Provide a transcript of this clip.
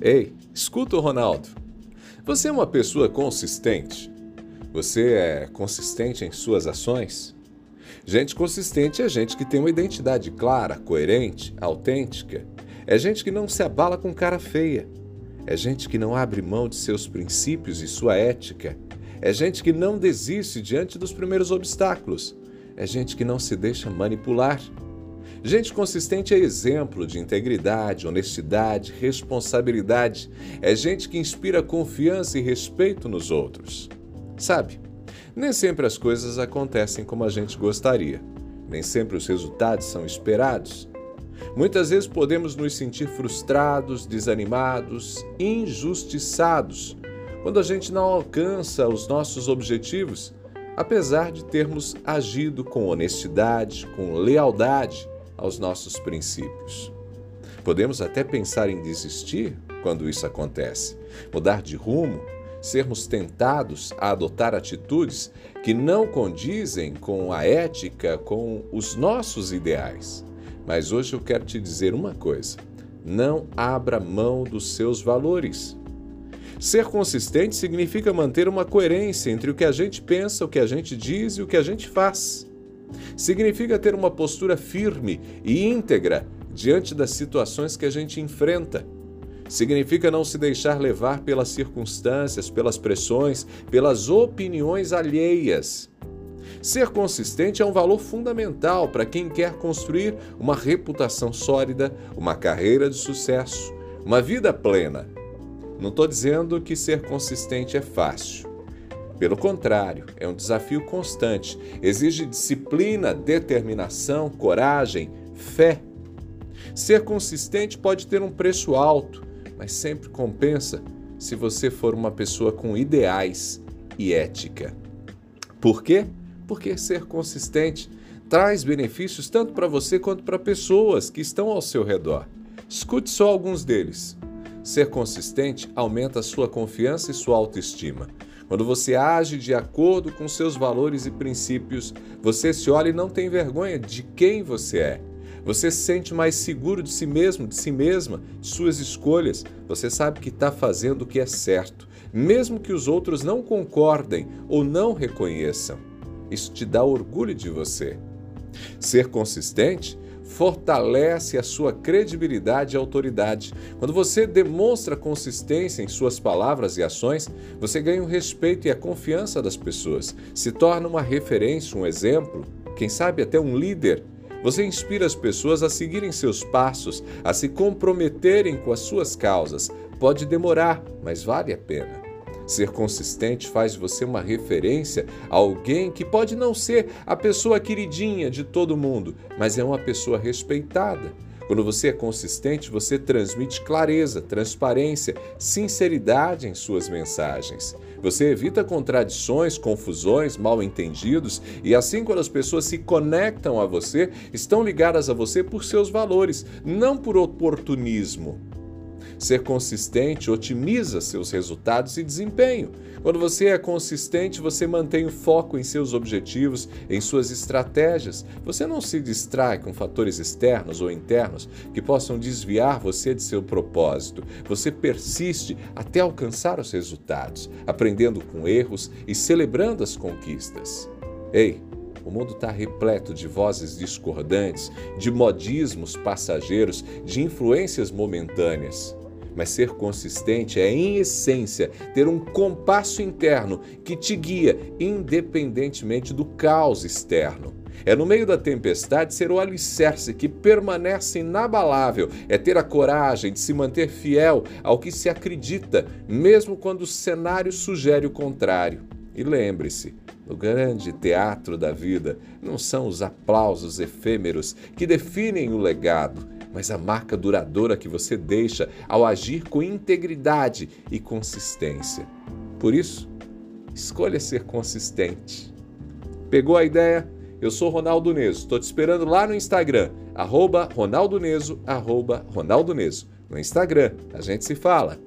Ei, escuta o Ronaldo. Você é uma pessoa consistente? Você é consistente em suas ações? Gente consistente é gente que tem uma identidade clara, coerente, autêntica. É gente que não se abala com cara feia. É gente que não abre mão de seus princípios e sua ética. É gente que não desiste diante dos primeiros obstáculos. É gente que não se deixa manipular. Gente consistente é exemplo de integridade, honestidade, responsabilidade. É gente que inspira confiança e respeito nos outros. Sabe, nem sempre as coisas acontecem como a gente gostaria. Nem sempre os resultados são esperados. Muitas vezes podemos nos sentir frustrados, desanimados, injustiçados quando a gente não alcança os nossos objetivos, apesar de termos agido com honestidade, com lealdade aos nossos princípios. Podemos até pensar em desistir quando isso acontece, mudar de rumo, sermos tentados a adotar atitudes que não condizem com a ética, com os nossos ideais. Mas hoje eu quero te dizer uma coisa: não abra mão dos seus valores. Ser consistente significa manter uma coerência entre o que a gente pensa, o que a gente diz e o que a gente faz. Significa ter uma postura firme e íntegra diante das situações que a gente enfrenta. Significa não se deixar levar pelas circunstâncias, pelas pressões, pelas opiniões alheias. Ser consistente é um valor fundamental para quem quer construir uma reputação sólida, uma carreira de sucesso, uma vida plena. Não estou dizendo que ser consistente é fácil. Pelo contrário, é um desafio constante. Exige disciplina, determinação, coragem, fé. Ser consistente pode ter um preço alto, mas sempre compensa se você for uma pessoa com ideais e ética. Por quê? Porque ser consistente traz benefícios tanto para você quanto para pessoas que estão ao seu redor. Escute só alguns deles. Ser consistente aumenta a sua confiança e sua autoestima. Quando você age de acordo com seus valores e princípios, você se olha e não tem vergonha de quem você é. Você se sente mais seguro de si mesmo, de si mesma, de suas escolhas. Você sabe que está fazendo o que é certo, mesmo que os outros não concordem ou não reconheçam. Isso te dá orgulho de você. Ser consistente fortalece a sua credibilidade e autoridade. Quando você demonstra consistência em suas palavras e ações, você ganha o respeito e a confiança das pessoas, se torna uma referência, um exemplo, quem sabe até um líder. Você inspira as pessoas a seguirem seus passos, a se comprometerem com as suas causas. Pode demorar, mas vale a pena. Ser consistente faz você uma referência a alguém que pode não ser a pessoa queridinha de todo mundo, mas é uma pessoa respeitada. Quando você é consistente, você transmite clareza, transparência, sinceridade em suas mensagens. Você evita contradições, confusões, mal entendidos e assim quando as pessoas se conectam a você, estão ligadas a você por seus valores, não por oportunismo. Ser consistente otimiza seus resultados e desempenho. Quando você é consistente, você mantém o foco em seus objetivos, em suas estratégias. Você não se distrai com fatores externos ou internos que possam desviar você de seu propósito. Você persiste até alcançar os resultados, aprendendo com erros e celebrando as conquistas. Ei, o mundo está repleto de vozes discordantes, de modismos passageiros, de influências momentâneas. Mas ser consistente é, em essência, ter um compasso interno que te guia independentemente do caos externo. É no meio da tempestade ser o alicerce que permanece inabalável, é ter a coragem de se manter fiel ao que se acredita, mesmo quando o cenário sugere o contrário. E lembre-se, no grande teatro da vida, não são os aplausos efêmeros que definem o legado mas a marca duradoura que você deixa ao agir com integridade e consistência. Por isso, escolha ser consistente. Pegou a ideia? Eu sou Ronaldo Neso. Estou te esperando lá no Instagram, arroba Ronaldo Neso, arroba Ronaldo Neso. No Instagram, a gente se fala.